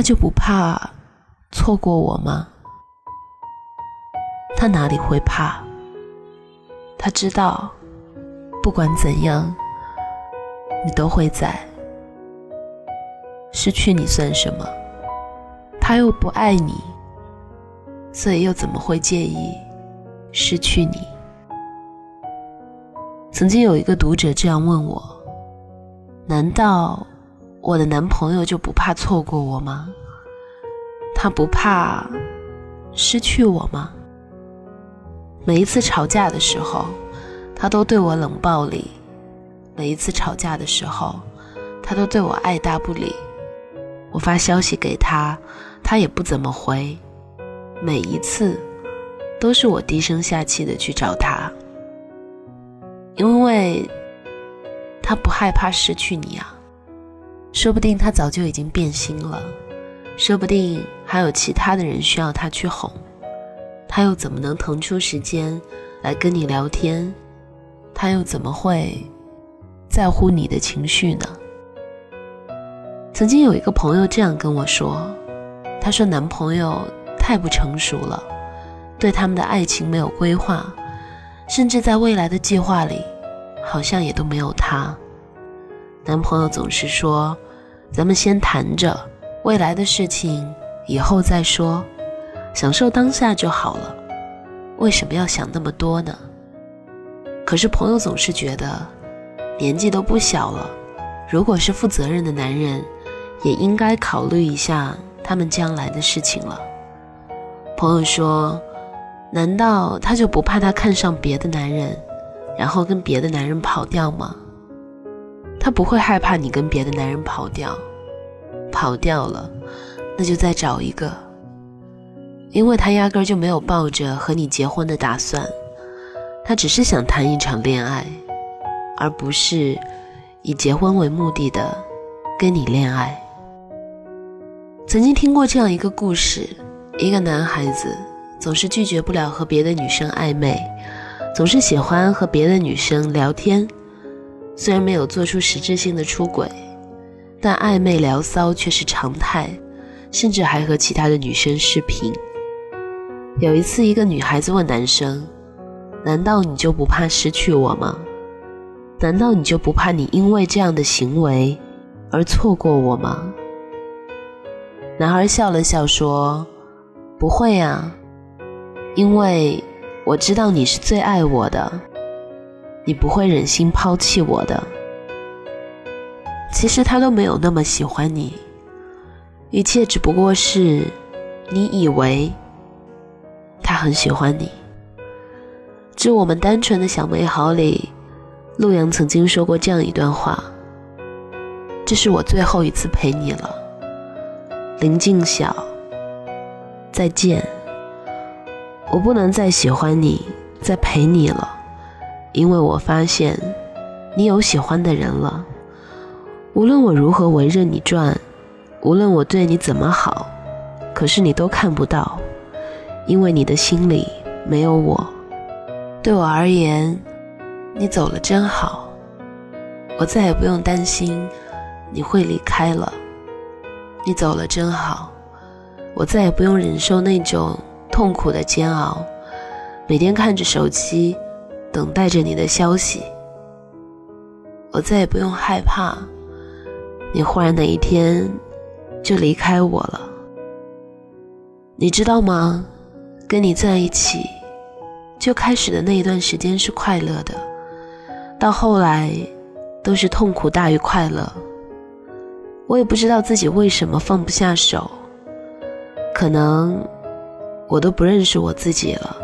他就不怕错过我吗？他哪里会怕？他知道，不管怎样，你都会在。失去你算什么？他又不爱你，所以又怎么会介意失去你？曾经有一个读者这样问我：难道我的男朋友就不怕错过我吗？他不怕失去我吗？每一次吵架的时候，他都对我冷暴力；每一次吵架的时候，他都对我爱答不理。我发消息给他，他也不怎么回。每一次，都是我低声下气的去找他，因为他不害怕失去你啊。说不定他早就已经变心了，说不定还有其他的人需要他去哄。他又怎么能腾出时间来跟你聊天？他又怎么会在乎你的情绪呢？曾经有一个朋友这样跟我说：“他说男朋友太不成熟了，对他们的爱情没有规划，甚至在未来的计划里，好像也都没有他。男朋友总是说：‘咱们先谈着，未来的事情以后再说。’”享受当下就好了，为什么要想那么多呢？可是朋友总是觉得，年纪都不小了，如果是负责任的男人，也应该考虑一下他们将来的事情了。朋友说：“难道他就不怕他看上别的男人，然后跟别的男人跑掉吗？他不会害怕你跟别的男人跑掉，跑掉了，那就再找一个。”因为他压根就没有抱着和你结婚的打算，他只是想谈一场恋爱，而不是以结婚为目的的跟你恋爱。曾经听过这样一个故事：一个男孩子总是拒绝不了和别的女生暧昧，总是喜欢和别的女生聊天，虽然没有做出实质性的出轨，但暧昧聊骚却是常态，甚至还和其他的女生视频。有一次，一个女孩子问男生：“难道你就不怕失去我吗？难道你就不怕你因为这样的行为而错过我吗？”男孩笑了笑说：“不会啊，因为我知道你是最爱我的，你不会忍心抛弃我的。其实他都没有那么喜欢你，一切只不过是你以为。”他很喜欢你。致我们单纯的小美好里，陆阳曾经说过这样一段话：“这是我最后一次陪你了，林静晓，再见。我不能再喜欢你，再陪你了，因为我发现你有喜欢的人了。无论我如何围着你转，无论我对你怎么好，可是你都看不到。”因为你的心里没有我，对我而言，你走了真好，我再也不用担心你会离开了。你走了真好，我再也不用忍受那种痛苦的煎熬，每天看着手机，等待着你的消息。我再也不用害怕，你忽然哪一天就离开我了。你知道吗？跟你在一起，就开始的那一段时间是快乐的，到后来都是痛苦大于快乐。我也不知道自己为什么放不下手，可能我都不认识我自己了。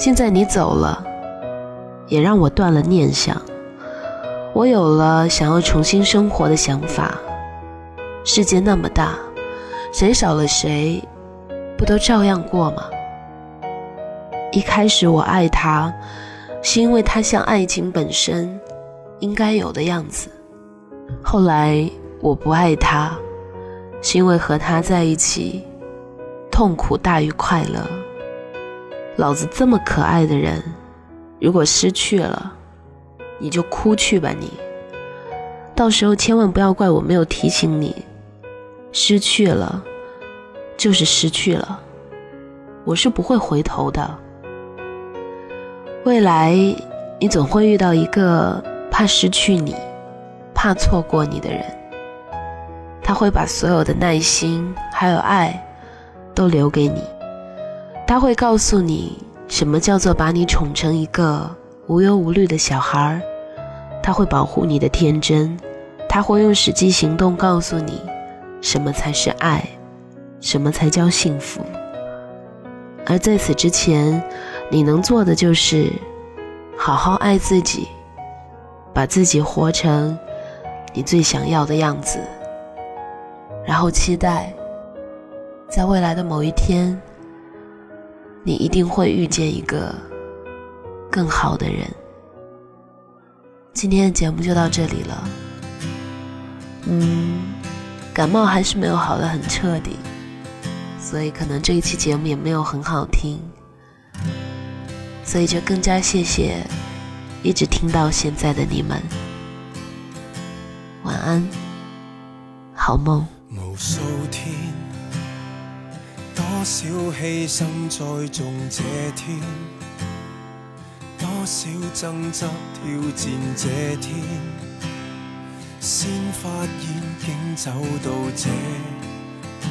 现在你走了，也让我断了念想，我有了想要重新生活的想法。世界那么大，谁少了谁？不都照样过吗？一开始我爱他，是因为他像爱情本身应该有的样子。后来我不爱他，是因为和他在一起痛苦大于快乐。老子这么可爱的人，如果失去了，你就哭去吧你。到时候千万不要怪我没有提醒你，失去了就是失去了，我是不会回头的。未来你总会遇到一个怕失去你、怕错过你的人，他会把所有的耐心还有爱都留给你，他会告诉你什么叫做把你宠成一个无忧无虑的小孩儿，他会保护你的天真，他会用实际行动告诉你。什么才是爱？什么才叫幸福？而在此之前，你能做的就是好好爱自己，把自己活成你最想要的样子，然后期待在未来的某一天，你一定会遇见一个更好的人。今天的节目就到这里了，嗯。感冒还是没有好的很彻底，所以可能这一期节目也没有很好听，所以就更加谢谢一直听到现在的你们。晚安，好梦。多少牺牲栽种这天，多少争执挑战这天。先发现，竟走到这么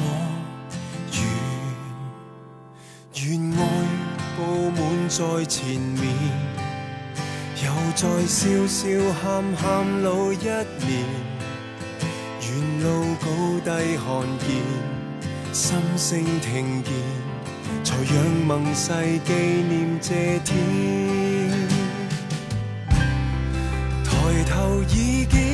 远，愿爱布满在前面，又再笑笑喊喊老一年。沿路高低看见，心声听见，才让盟誓纪念这天。抬头已见。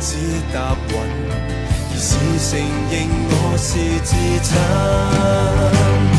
只，答允，而是承认我是自残。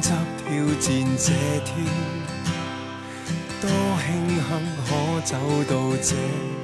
争执挑战这天，多庆幸可走到这。